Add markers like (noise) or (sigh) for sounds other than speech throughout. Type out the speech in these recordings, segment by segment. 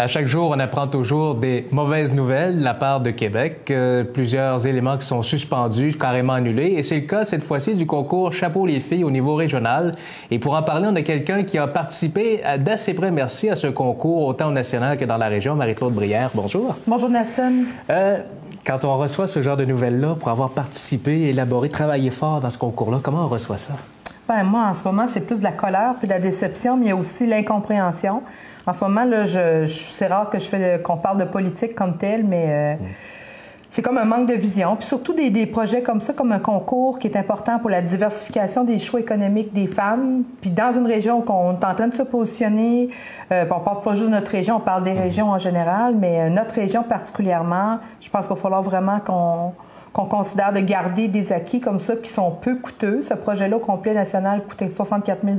À chaque jour, on apprend toujours des mauvaises nouvelles de la part de Québec. Euh, plusieurs éléments qui sont suspendus, carrément annulés. Et c'est le cas cette fois-ci du concours Chapeau les filles au niveau régional. Et pour en parler, on a quelqu'un qui a participé d'assez près, merci, à ce concours, autant au national que dans la région. Marie-Claude Brière, bonjour. Bonjour, Nassim. Euh, quand on reçoit ce genre de nouvelles-là, pour avoir participé, élaboré, travaillé fort dans ce concours-là, comment on reçoit ça? Ben, moi, en ce moment, c'est plus de la colère puis de la déception, mais il y a aussi l'incompréhension. En ce moment, là, je, c'est rare que je fais qu'on parle de politique comme tel, mais euh, c'est comme un manque de vision. Puis surtout des, des, projets comme ça, comme un concours qui est important pour la diversification des choix économiques des femmes. Puis dans une région qu'on est en train de se positionner, euh, on parle pas juste de notre région, on parle des régions en général, mais euh, notre région particulièrement, je pense qu'il va falloir vraiment qu'on qu'on considère de garder des acquis comme ça qui sont peu coûteux. Ce projet-là au complet national coûtait 64 000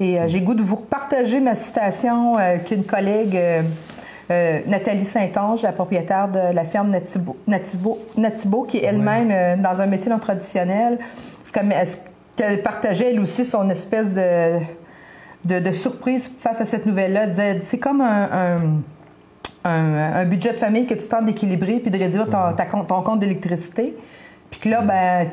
Et euh, j'ai goût de vous partager ma citation euh, qu'une collègue, euh, Nathalie Saint-Onge, la propriétaire de la ferme Natibo, Natibo, qui est elle-même dans un métier non traditionnel, qu'elle partageait elle aussi son espèce de, de, surprise face à cette nouvelle-là. disait, c'est comme un un, budget de famille que tu tentes d'équilibrer puis de réduire ton, ton compte d'électricité. Puis que là, ben,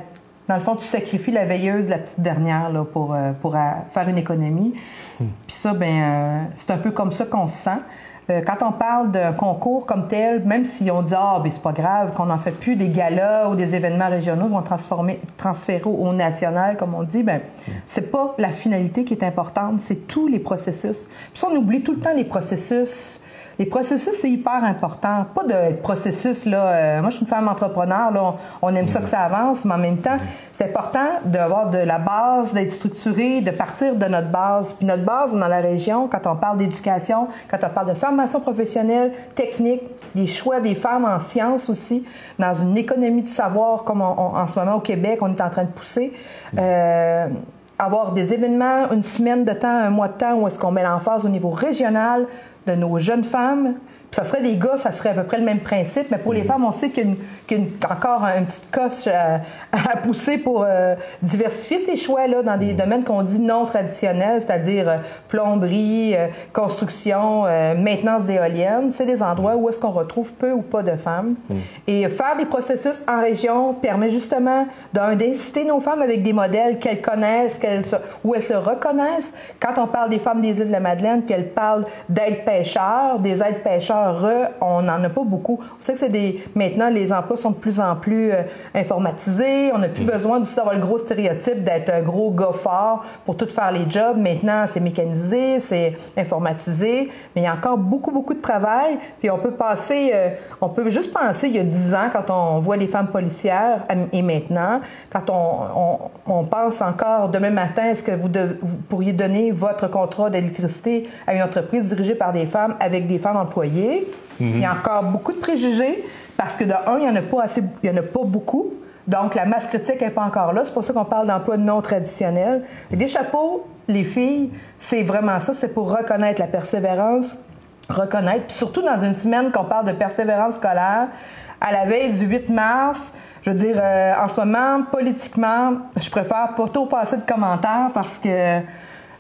dans le fond, tu sacrifies la veilleuse, la petite dernière, là, pour, euh, pour euh, faire une économie. Hmm. Puis ça, ben, euh, c'est un peu comme ça qu'on se sent. quand on parle d'un concours comme tel, même si on dit ah ben c'est pas grave qu'on n'en fait plus des galas ou des événements régionaux vont transformer transférer au national comme on dit, ben hmm. c'est pas la finalité qui est importante, c'est tous les processus. Puis ça, on oublie tout le temps les processus les processus, c'est hyper important. Pas de processus, là. Euh, moi, je suis une femme entrepreneur, là. On, aime ça que ça avance, mais en même temps, c'est important d'avoir de la base, d'être structuré, de partir de notre base. Puis notre base dans la région, quand on parle d'éducation, quand on parle de formation professionnelle, technique, des choix des femmes en sciences aussi, dans une économie de savoir comme en ce moment au Québec, on est en train de pousser. Euh, avoir des événements, une semaine de temps, un mois de temps, où est-ce qu'on met l'emphase au niveau régional de nos jeunes femmes ça serait des gars, ça serait à peu près le même principe, mais pour les mhm. femmes, on sait qu'il y a, encore un petit coche (laughs) à, pousser pour euh, diversifier ces choix-là dans des mhm. domaines qu'on dit non traditionnels, c'est-à-dire euh, plomberie, euh, construction, maintenance d'éoliennes. C'est des endroits où est-ce qu'on retrouve peu ou pas de femmes. Mhm. Et faire des processus en région permet justement d'inciter nos femmes avec des modèles qu'elles connaissent, qu'elles où elles se reconnaissent. Quand on parle des femmes des îles de la Madeleine, puis elles parlent d'aides pêcheurs, des aides pêcheurs on n'en a pas beaucoup. On sait que c'est des. Maintenant, les emplois sont de plus en plus euh, informatisés. On n'a plus mm. besoin aussi d'avoir le gros stéréotype d'être un gros gars fort pour tout faire les jobs. Maintenant, c'est mécanisé, c'est informatisé, mais il y a encore beaucoup, beaucoup de travail. Puis on peut passer, euh, on peut juste penser il y a dix ans quand on voit les femmes policières et maintenant, quand on, pense encore demain matin, est-ce que vous, vous pourriez donner votre contrat d'électricité à une entreprise dirigée par des femmes avec des femmes employées? Il y a encore beaucoup de préjugés parce que de un, il n'y en a pas assez, en a pas beaucoup. Donc, la masse critique n'est pas encore là. C'est pour ça qu'on parle d'emploi non traditionnel. des chapeaux, les filles, c'est vraiment ça. C'est pour reconnaître la persévérance, reconnaître. Puis surtout dans une semaine qu'on parle de persévérance scolaire, à la veille du 8 mars, je veux dire, euh, en ce moment, politiquement, je préfère pas trop passer de commentaires parce que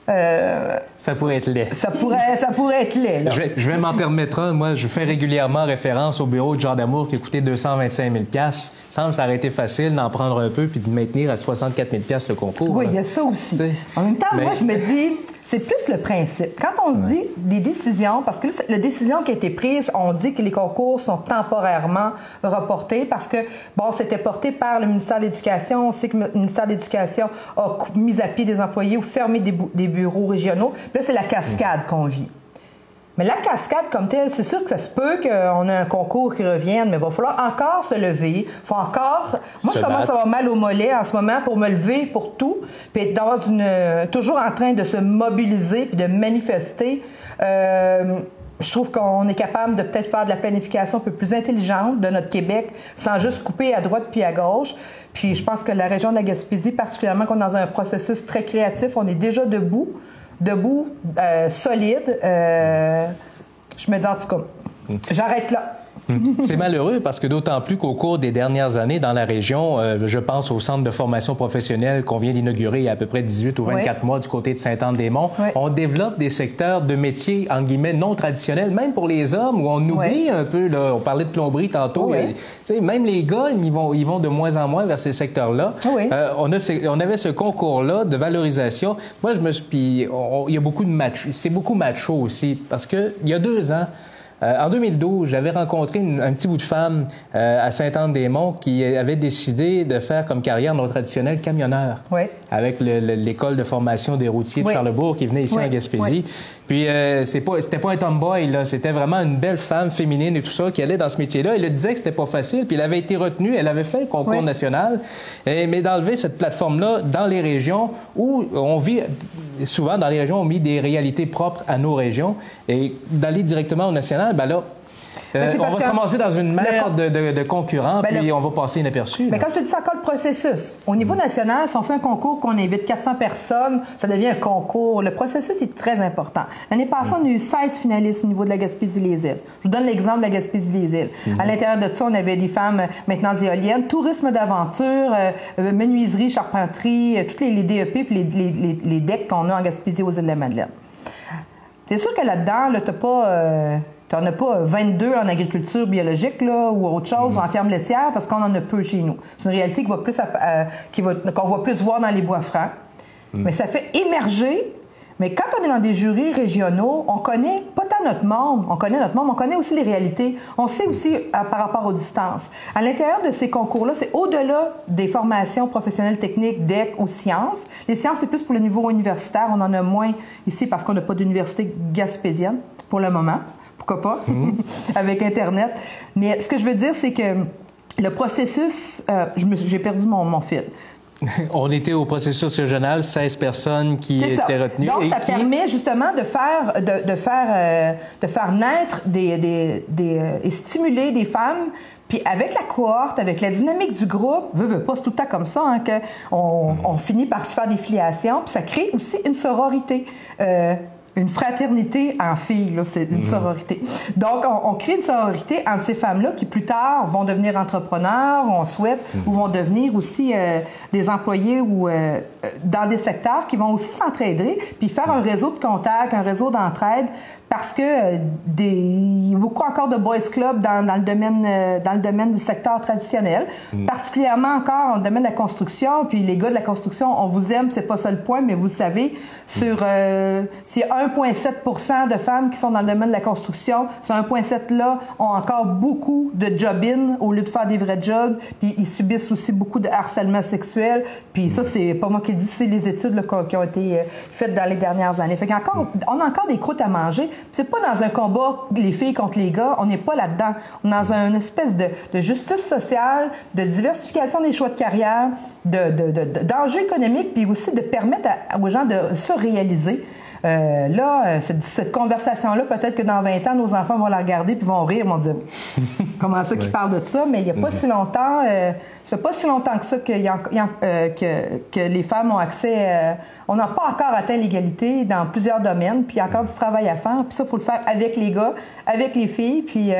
euh, ça pourrait être laid. Ça pourrait, ça pourrait être laid. Je vais, je vais m'en permettre un. Moi, je fais régulièrement référence au bureau de Jean d'Amour qui a coûté 225 000 Il semble que ça aurait été facile d'en prendre un peu puis de maintenir à 64 000 le concours. Oui, il y a ça aussi. En même temps, moi, je me dis, c'est plus le principe. Quand on se dit des décisions, parce que la décision qui a été prise, on dit que les concours sont temporairement reportés parce que, bon, c'était porté par le ministère de l'Éducation. On sait que le ministère de l'Éducation a mis à pied des employés ou fermé des, des bureaux régionaux. là, c'est la cascade qu'on vit. Mais la cascade comme telle, c'est sûr que ça se peut qu'on ait un concours qui revienne, mais il va falloir encore se lever. faut encore. Moi, je commence à avoir mal au mollet en ce moment pour me lever pour tout, puis être dans une, toujours en train de se mobiliser puis de manifester. Euh, je trouve qu'on est capable de peut-être faire de la planification un peu plus intelligente de notre Québec sans juste couper à droite puis à gauche. Puis je pense que la région de la Gaspésie, particulièrement qu'on est dans un processus très créatif, on est déjà debout debout, euh, solide. Euh, je me dis en tout cas, j'arrête là. (laughs) C'est malheureux parce que d'autant plus qu'au cours des dernières années dans la région, euh, je pense au centre de formation professionnelle qu'on vient d'inaugurer il y a à peu près 18 ou 24 mois du côté de Saint-Anne-des-Monts, on développe des secteurs de métiers, en guillemets, non traditionnels, même pour les hommes, où on oublie un peu, là, on parlait de plomberie tantôt, et, même les gars, ils vont, ils vont de moins en moins vers ces secteurs-là. Euh, on, a on avait ce concours-là de valorisation. Moi, je me suis... Puis, il y a beaucoup de match. C'est beaucoup macho aussi, parce qu'il y a deux ans, euh, en 2012, j'avais rencontré un petit bout de femme euh, à Saint-Anne-des-Monts qui avait décidé de faire comme carrière notre traditionnel camionneur. Oui. Avec l'école de formation des routiers de Charlebourg qui venait ici en Gaspésie. Puis euh, c'est pas, c'était pas un tomboy, là. C'était vraiment une belle femme féminine et tout ça qui allait dans ce métier-là. Elle disait que c'était pas facile, puis elle avait été retenue. Elle avait fait le concours national. Et, mais d'enlever cette plateforme-là dans les régions où on vit, souvent dans les régions, on vit des réalités propres à nos régions. Et d'aller directement au national, ben là, euh, on va se ramasser dans une mer de, concurrents, ben puis on va passer inaperçu. Mais quand je te dis, c'est encore le processus. Au niveau national, si on fait un concours qu'on invite 400 personnes, ça devient un concours. Le processus est très important. L'année passée, on a eu 16 finalistes au niveau de la Gaspésie-les-Îles. Je vous donne l'exemple de la Gaspésie-les-Îles. Mhm. À l'intérieur de ça, on avait des femmes euh, maintenant éoliennes, tourisme d'aventure, euh, menuiserie, charpenterie, toutes les, DEP puis les, les, decks qu'on a en Gaspésie aux îles de la Madeleine. C'est sûr que là-dedans, là, t'as pas... Tu n'en as pas 22 en agriculture biologique là, ou autre chose, ou en ferme laitière, parce qu'on en a peu chez nous. C'est une réalité qu'on va plus, qu'on va plus voir dans les bois francs. Mm. Mais ça fait émerger. Mais quand on est dans des jurys régionaux, on connaît pas tant notre monde, on connaît notre monde, on connaît aussi les réalités. On sait aussi euh, par rapport aux distances. À l'intérieur de ces concours-là, c'est au-delà des formations professionnelles techniques, DEC ou sciences. Les sciences, c'est plus pour le niveau universitaire. On en a moins ici parce qu'on n'a pas d'université gaspésienne pour le moment pourquoi pas, (laughs) avec Internet. Mais ce que je veux dire, c'est que le processus, euh, j'ai perdu mon, mon fil. (laughs) On était au processus régional, 16 personnes qui étaient retenues. Donc, ça permet justement de faire, de, de faire, euh, de faire naître des, des, des, euh, et stimuler des femmes. Puis avec la cohorte, avec la dynamique du groupe, veut, veut pas, c'est tout le temps comme ça, hein, qu'on on finit par se faire des filiations, puis ça crée aussi une sororité. Euh, une fraternité en filles, c'est une mm. sororité. Donc, on, crée une sororité entre ces femmes-là qui, plus tard, vont devenir entrepreneurs, on souhaite, mm. ou vont devenir aussi euh, des employés ou euh, dans des secteurs qui vont aussi s'entraider, puis faire un réseau de contacts, un réseau d'entraide parce que euh, des, il y a beaucoup encore de boys club dans, dans le domaine euh, dans le domaine du secteur traditionnel, mm. particulièrement encore dans le domaine de la construction. Puis les gars de la construction, on vous aime, c'est pas ça le point, mais vous le savez, sur euh, c'est 1,7 de femmes qui sont dans le domaine de la construction, ce 1,7 là ont encore beaucoup de job-in au lieu de faire des vrais jobs. Puis ils subissent aussi beaucoup de harcèlement sexuel. Puis ça, c'est pas moi qui dis, c'est les études qui ont été faites dans les dernières années. Fait qu'encore, on a encore des croûtes à manger. C'est pas dans un combat les filles contre les gars, on n'est pas là-dedans. On est dans une espèce de, justice sociale, de diversification des choix de carrière, d'enjeux de, économiques, puis aussi de permettre aux gens de se réaliser. Euh, là, euh, cette, conversation-là, peut-être que dans 20 ans, nos enfants vont la regarder puis vont rire, vont dire (laughs) comment ça qu'ils parlent de ça, mais il n'y a pas mhm. si longtemps, euh, ça fait pas si longtemps que ça que, que, les femmes ont accès, on n'a pas encore atteint l'égalité dans plusieurs domaines, puis il y a encore du travail à faire, puis ça, il faut le faire avec les gars, avec les filles, puis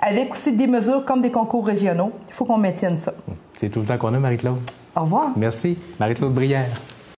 avec aussi des mesures comme des concours régionaux. Il faut qu'on maintienne ça. C'est tout le temps qu'on a, Marie-Claude. Au revoir. Merci. Marie-Claude Brière.